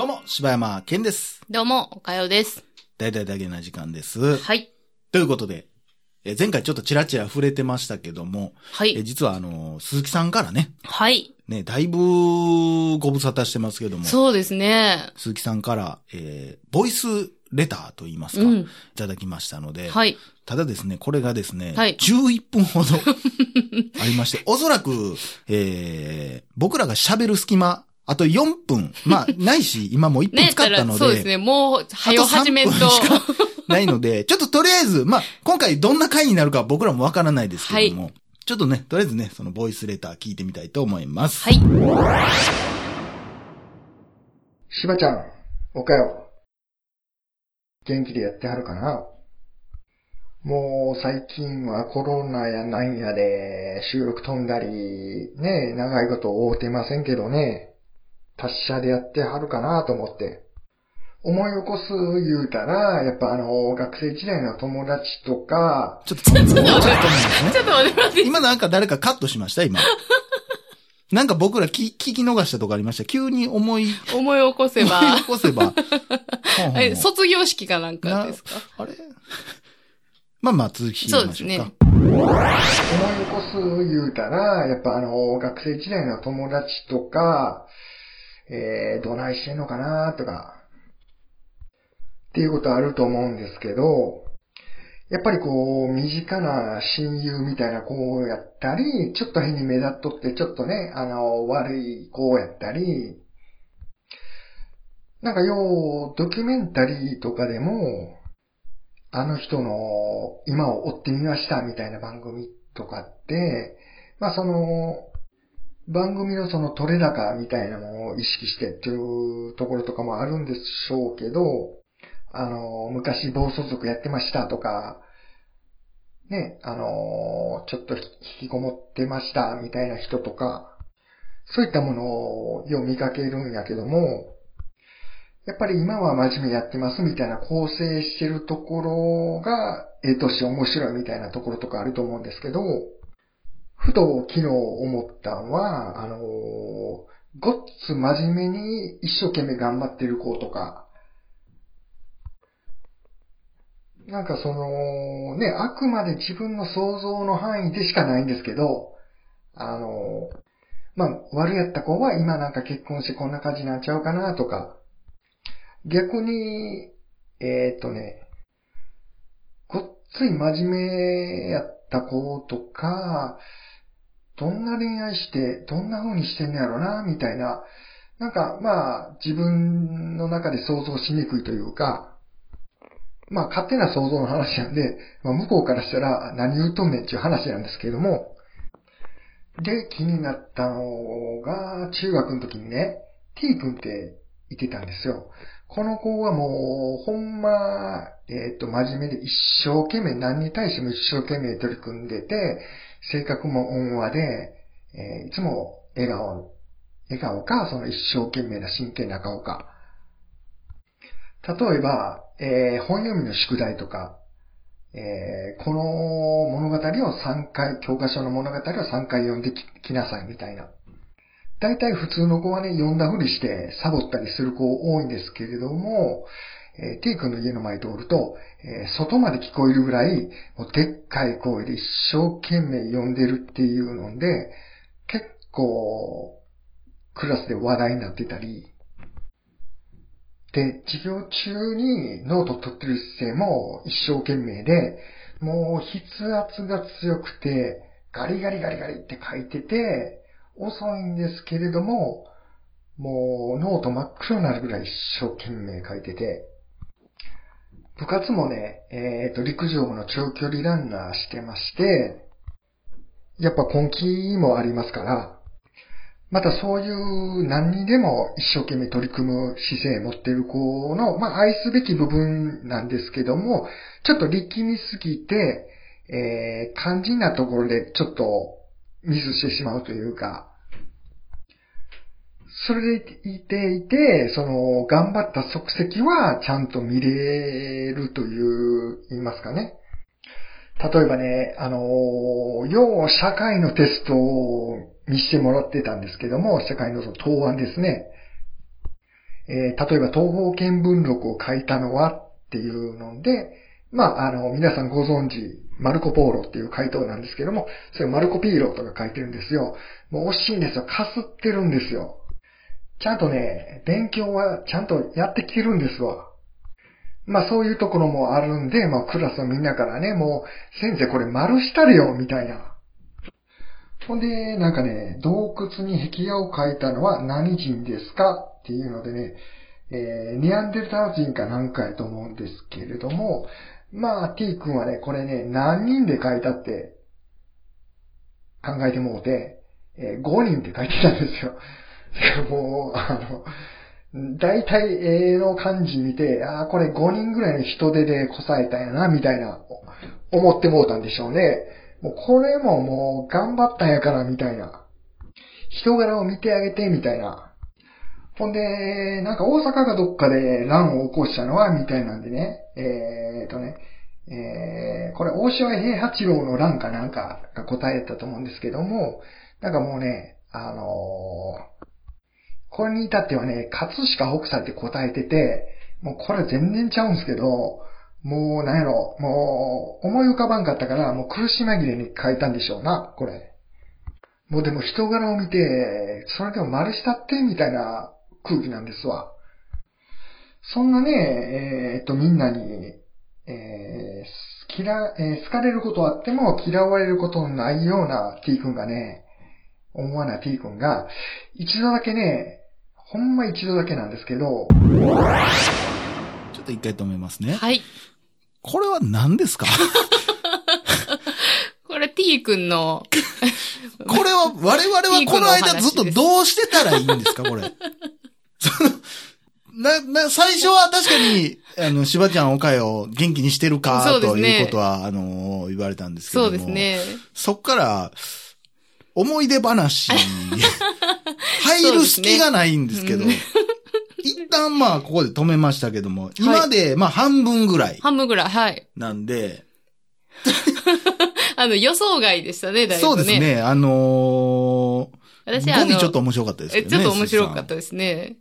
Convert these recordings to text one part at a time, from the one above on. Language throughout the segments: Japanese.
どうも、柴山健です。どうも、おかよです。大々だけな時間です。はい。ということで、え前回ちょっとチラチラ触れてましたけども、えはい。実はあの、鈴木さんからね、はい。ね、だいぶご無沙汰してますけども、そうですね。鈴木さんから、えーボイスレターと言いますか、いうん。ただきましたので、はい。ただですね、これがですね、はい11分ほどありまして、おそらく、えー僕らが喋る隙間、あと4分、まあ、ないし、今もう1分ね使ったので、そうですね。もう、はよあと3始めんと。分しかないので、ちょっととりあえず、まあ、今回どんな回になるか僕らもわからないですけども、ちょっとね、とりあえずね、そのボイスレター聞いてみたいと思います。はい。しばちゃん、おかよ。元気でやってはるかな？もう最近はコロナやなんやで収録飛んだり、ね、長いこと会うてませんけどね、達者でやってはるかなと思って。思い起こす言うたら、やっぱあの、学生時代の友達とか、ちょっと、ちょっと、ちょっと待ってねちょっと待って待って。今なんか誰かカットしました？今。なんか僕ら聞聞き逃したとこありました。急に思い、思い起こせば思い。起こせば。え、卒業式かなんかですか？あれ？まあまあ続きそうですましょうか。ね。思い起こす言うたら、やっぱあの、学生時代の友達とか、えー、どないしてんのかなとか、っていうことあると思うんですけど、やっぱりこう、身近な親友みたいな子やったり、ちょっと変に目立っとって、ちょっとね、あの、悪い子やったり、なんかよう、ドキュメンタリーとかでも、あの人の今を追ってみましたみたいな番組とかって、まあその、番組のその取れ高みたいなものを意識してっていうところとかもあるんでしょうけど、あの、昔暴走族やってましたとか、ね、あの、ちょっと引きこもってましたみたいな人とか、そういったものをよう見かけるんやけども、やっぱり今は真面目やってますみたいな構成してるところが、ええ年面白いみたいなところとかあると思うんですけど、ふと昨日思ったのは、あの、ごっつ真面目に一生懸命頑張ってる子とか、なんかその、ね、あくまで自分の想像の範囲でしかないんですけど、あの、まあ、悪やった子は今なんか結婚してこんな感じになんちゃうかなとか、逆に、えーっとね、ごっつい真面目やった子とか、どんな恋愛して、どんな風にしてんのやろな、みたいな、なんかまあ自分の中で想像しにくいというか、まあ勝手な想像の話なんで、まあ、向こうからしたら何言うとんねんっていう話なんですけれども、で、気になったのが、中学の時にね、T 君っていてたんですよ。この子はもう、ほんま、えっ、と、真面目で一生懸命、何に対しても一生懸命取り組んでて、性格も温和で、えーいつも笑顔、笑顔か、その一生懸命な真剣な顔か。例えば、えー本読みの宿題とか、えーこの物語を3回、教科書の物語を3回読んでききなさいみたいな。大体普通の子はね、読んだふりしてサボったりする子多いんですけれども、えー、T 君の家の前通ると、えー外まで聞こえるぐらい、もうでっかい声で一生懸命読んでるっていうので、結構、クラスで話題になってたり、で、授業中にノート取ってる姿勢も一生懸命で、もう筆圧が強くて、ガリガリガリガリって書いてて、遅いんですけれども、もうノート真っ黒になるぐらい一生懸命書いてて、部活もね、えっ、と、陸上の長距離ランナーしてまして、やっぱ根気もありますから、またそういう何にでも一生懸命取り組む姿勢持ってる子の、まあ愛すべき部分なんですけども、ちょっと力みすぎて、えー、肝心なところでちょっとミスしてしまうというか、それでいていて、その、頑張った足跡はちゃんと見れるという、言いますかね。例えばね、あの、要社会のテストを見してもらってたんですけども、社会の答案ですね。えー例えば東方見聞録を書いたのはっていうので、まあ、あの、皆さんご存知、マルコ・ポーロっていう回答なんですけども、それマルコ・ピーロとか書いてるんですよ。もう惜しいんですよ。かすってるんですよ。ちゃんとね、勉強はちゃんとやってきてるんですわ。まあそういうところもあるんで、まあクラスのみんなからね、もう、先生これ丸したれよ、みたいな。ほんで、なんかね、洞窟に壁画を描いたのは何人ですか？っていうのでね、えー、ニアンデルタール人かなんかやと思うんですけれども、まあ T 君はね、これね、何人で描いたって考えてもうて、えー、5人って書いてたんですよ。もう、あの、大体絵の感じ見て、ああ、これ5人ぐらいの人手でこさえたんやな、みたいな、思ってもうたんでしょうね。もうこれももう頑張ったんやから、みたいな。人柄を見てあげて、みたいな。ほんで、なんか大阪がどっかで乱を起こしたのは、みたいなんでね。えーとね、えー、これ大島平八郎の乱かなんかが答えたと思うんですけども、なんかもうね、あのーこれに至ってはね、葛飾北斎って答えてて、もうこれ全然ちゃうんすけど、もうなんやろ、もう思い浮かばんかったから、もう苦し紛れに書いたんでしょうな、これ。もうでも人柄を見て、それでも丸したってみたいな空気なんですわ。そんなね、えーっとみんなに、えー、嫌、えー好かれることあっても嫌われることのないような T 君がね、思わない T 君が、一度だけね、ほんま一度だけなんですけど、ちょっと一回止めますね。はい。これは何ですか？これ T 君の、これは、我々はこの間ずっとどうしてたらいいんですか？これ。そ のな、な、最初は確かに、あの、しばちゃんおかよ元気にしてるかねいうことは、あの、言われたんですけども。そうです。ね。そっから、思い出話、入る隙がないんですけど、うん一旦まあ、ここで止めましたけども、今で、まあ、半分ぐらい半分ぐらい、はい。なんで、あの、予想外でしたね、だいぶね。そうです。ね、あのー、私、あの、語尾ちょっと面白かったですね。ちょっと面白かっ鈴たですね。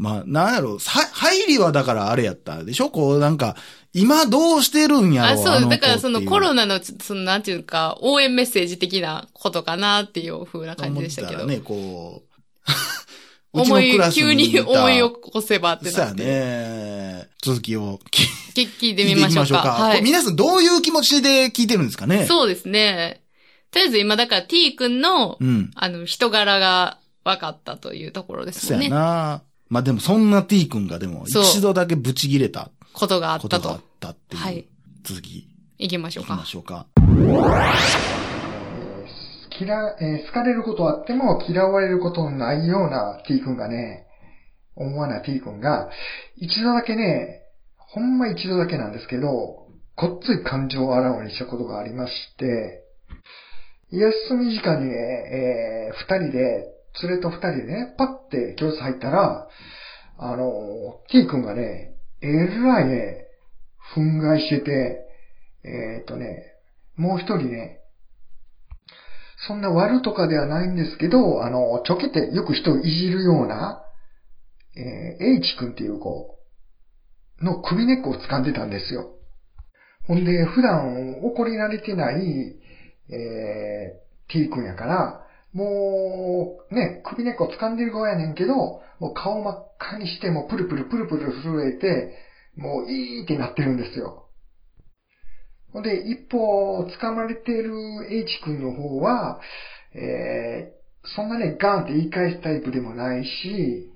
まあ、なんやろ、は、入りはだからあれやったでしょ？こう、なんか、今どうしてるんやろ？あ、そう、だからそのコロナの、その、なんていうか、応援メッセージ的なことかなっていう風な感じでしたけど。ね、こう、思い急に思い起こせばってなって。ね。続きを聞いてみましょうか。こはい。れ皆さんどういう気持ちで聞いてるんですかね？そうですね。とりあえず今だから T 君の、うん。あの、人柄が分かったというところですそうんや。な。まあでもそんな T 君がでも一度だけブチ切れたことがあったとことがあっ。たっていう。はい続き、行きましょうか行きま。しょうか。えー嫌、えー好かれることはあっても嫌われることのないような T 君がね、思わない T 君が、一度だけね、ほんま一度だけなんですけど、ごっつい感情をあらわにしたことがありまして、休み時間にね、えー二人で、連れと二人でね、パッて教室入ったら、あの、T 君がね、えらいね、憤慨してて、えーっとね、もう一人ね、そんな悪とかではないんですけど、あの、ちょけてよく人をいじるような、えー、H 君っていう子の首根っこを掴んでたんですよ。ほんで、普段怒り慣れてない、えー、T 君やから、もう、ね、首根っこ掴んでる側やねんけど、もう顔真っ赤にして、もうプルプルプルプル震えて、もういいってなってるんですよ。ほんで、一方、掴まれてる H 君の方は、えー、そんなね、ガンって言い返すタイプでもないし、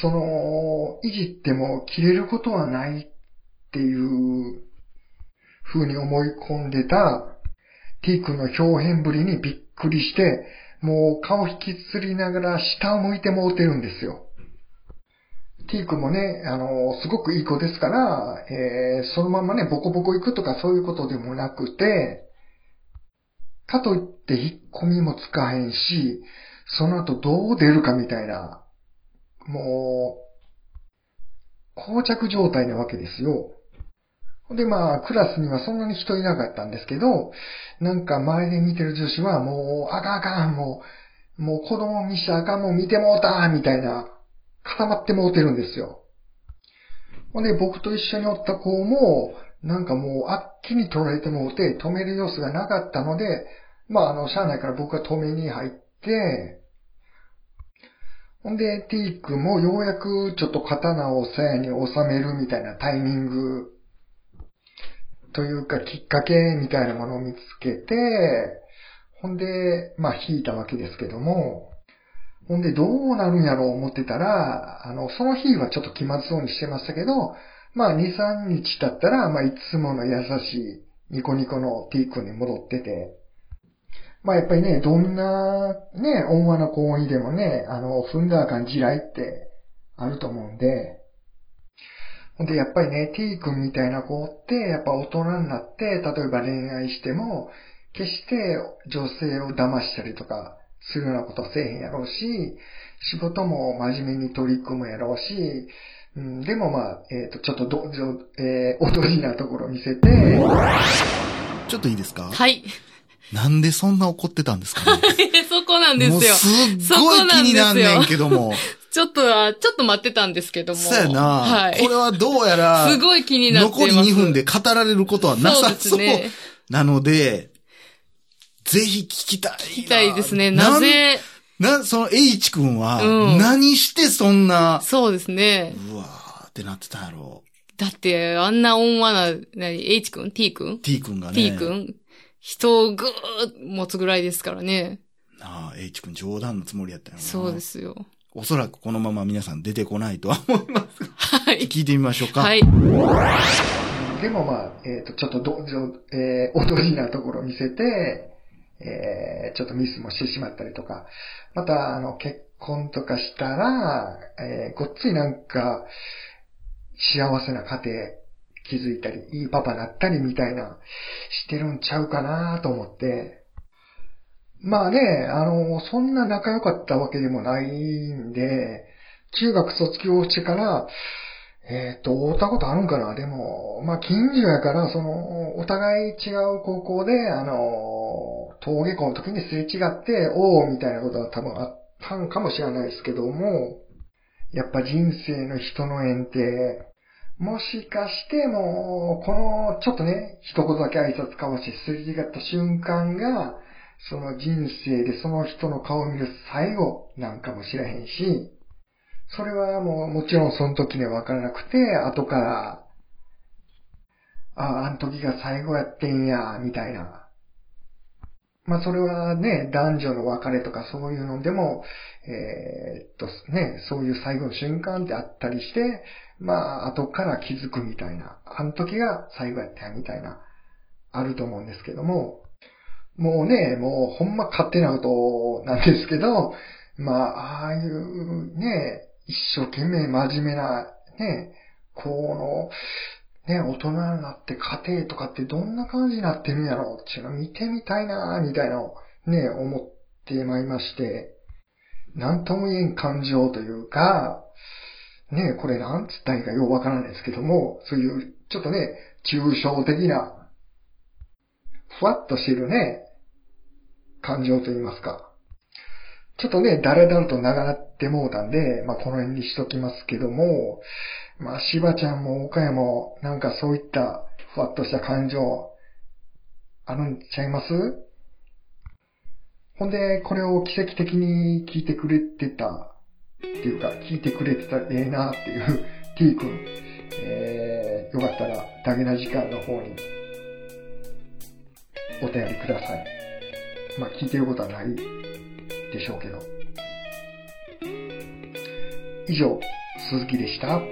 その、いじっても切れることはないっていう風に思い込んでた T 君の表現ぶりにびっくりして、もう顔引きつりながら下を向いてもうてるんですよ。T 君もね、あの、すごくいい子ですから、えー、そのままね、ボコボコ行くとかそういうことでもなくて、かといって引っ込みもつかへんし、その後どう出るかみたいな、もう、膠着状態なわけですよ。で、まあ、クラスにはそんなに人いなかったんですけど、なんか周りで見てる女子はもう、あかんあかん、もう、もう子供見したらあかん、もう見てもうたみたいな固まってもうてるんですよ。ほんで、僕と一緒におった子も、なんかもう、あっきに取られてもうて、止める様子がなかったので、まあ、あの、車内から僕が止めに入って、ほんで、T 君もようやくちょっと刀を鞘に収めるみたいなタイミングというかきっかけみたいなものを見つけて、ほんで、まあ引いたわけですけども、ほんでどうなるんやろう思ってたら、あの、その日はちょっと気まずそうにしてましたけど、まあ2、3日経ったら、まあいつもの優しいニコニコの T 君に戻ってて、まあやっぱりね、どんなね、温和な行為でもね、あの、踏んだらあかん地雷ってあると思うんで、でやっぱりね、T 君みたいな子って、やっぱ大人になって、例えば恋愛しても、決して女性を騙したりとかするようなことはせえへんやろうし、仕事も真面目に取り組むやろうし、うん、でもまあ、えっ、と、ちょっとど、じょえー、おとりなところ見せて、ちょっといいですか？はい。なんでそんな怒ってたんですかね？そこなんですよもう。すっごい気になんねんけども。ちょっとは、ちょっと待ってたんですけども。そうやな、はい。これはどうやら、すごい気になってます。残り2分で語られることはなさそうね。なので、ぜひ聞きたいな。聞きたいですね。なぜ、な、その H 君はうん、何してそんな、そうですね。うわーってなってたんやろだって、あんな温和な、何、H 君 ?T 君？T 君がね。?T 君？人をぐーっ持つぐらいですからね。なあ、H 君冗談のつもりやったよな。そうで。すよ。おそらくこのまま皆さん出てこないとは思いますが。はい。聞いてみましょうか。はい。でもまあ、えっ、と、ちょっとど、じょえー、おとりなところを見せて、えー、ちょっとミスもしてしまったりとか、また、あの、結婚とかしたら、えー、ごっついなんか、幸せな家庭築いたり、いいパパなったりみたいな、してるんちゃうかなと思って、まあね、あの、そんな仲良かったわけでもないんで、中学卒業してから、えっ、と、会ったことあるんかな。でも、まあ、近所やから、その、お互い違う高校で、あの、登下校の時にすれ違って、おおみたいなことは多分あったんかもしれないですけども、やっぱ人生の人の縁って、もしかしてもう、この、ちょっとね、一言だけ挨拶交わしてすれ違った瞬間が、その人生でその人の顔を見る最後なんかもしれへんし、それはもうもちろんその時には分からなくて、後から、ああ、あの時が最後やってんや、みたいな。まあそれはね、男女の別れとかそういうのでも、えーっとね、そういう最後の瞬間ってあったりして、まあ後から気づくみたいな、あの時が最後やったや、みたいな、あると思うんですけども、もうね、もうほんま勝手なことなんですけど、まあ、ああいうね、一生懸命真面目な、ね、この、ね、大人になって家庭とかってどんな感じになってるんやろう。っていうの見てみたいなみたいなをね、思ってまいまして、なんとも言えん感情というか、ね、これなんつったらいいかようわからないですけども、そういう、ちょっとね、抽象的な、ふわっとしてるね、感情と言いますか。ちょっとね、誰々と長なってもうたんで、まあ、この辺にしときますけども、まあ、しばちゃんも岡山も、なんかそういったふわっとした感情、あるんちゃいます？ほんで、これを奇跡的に聞いてくれてた、っていうか、聞いてくれてたらええなっていう T 君、えー、よかったら、ダゲな時間の方に、お便りください。まあ、聞いてることはないでしょうけど。以上、鈴木でした。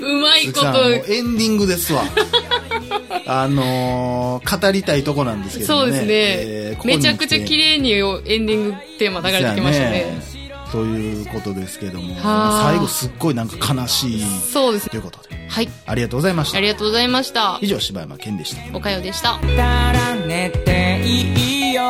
うまいこと、エンディングですわ。あのー、語りたいとこなんですけどね。そうですね。えーここにめちゃくちゃ綺麗にエンディングテーマ流れてきましたね。ということですけども、最後すっごいなんか悲しい。そうです。ということで、はい、ありがとうございました。ありがとうございました。以上柴山健でした。おかよでした「たら寝ていいよ」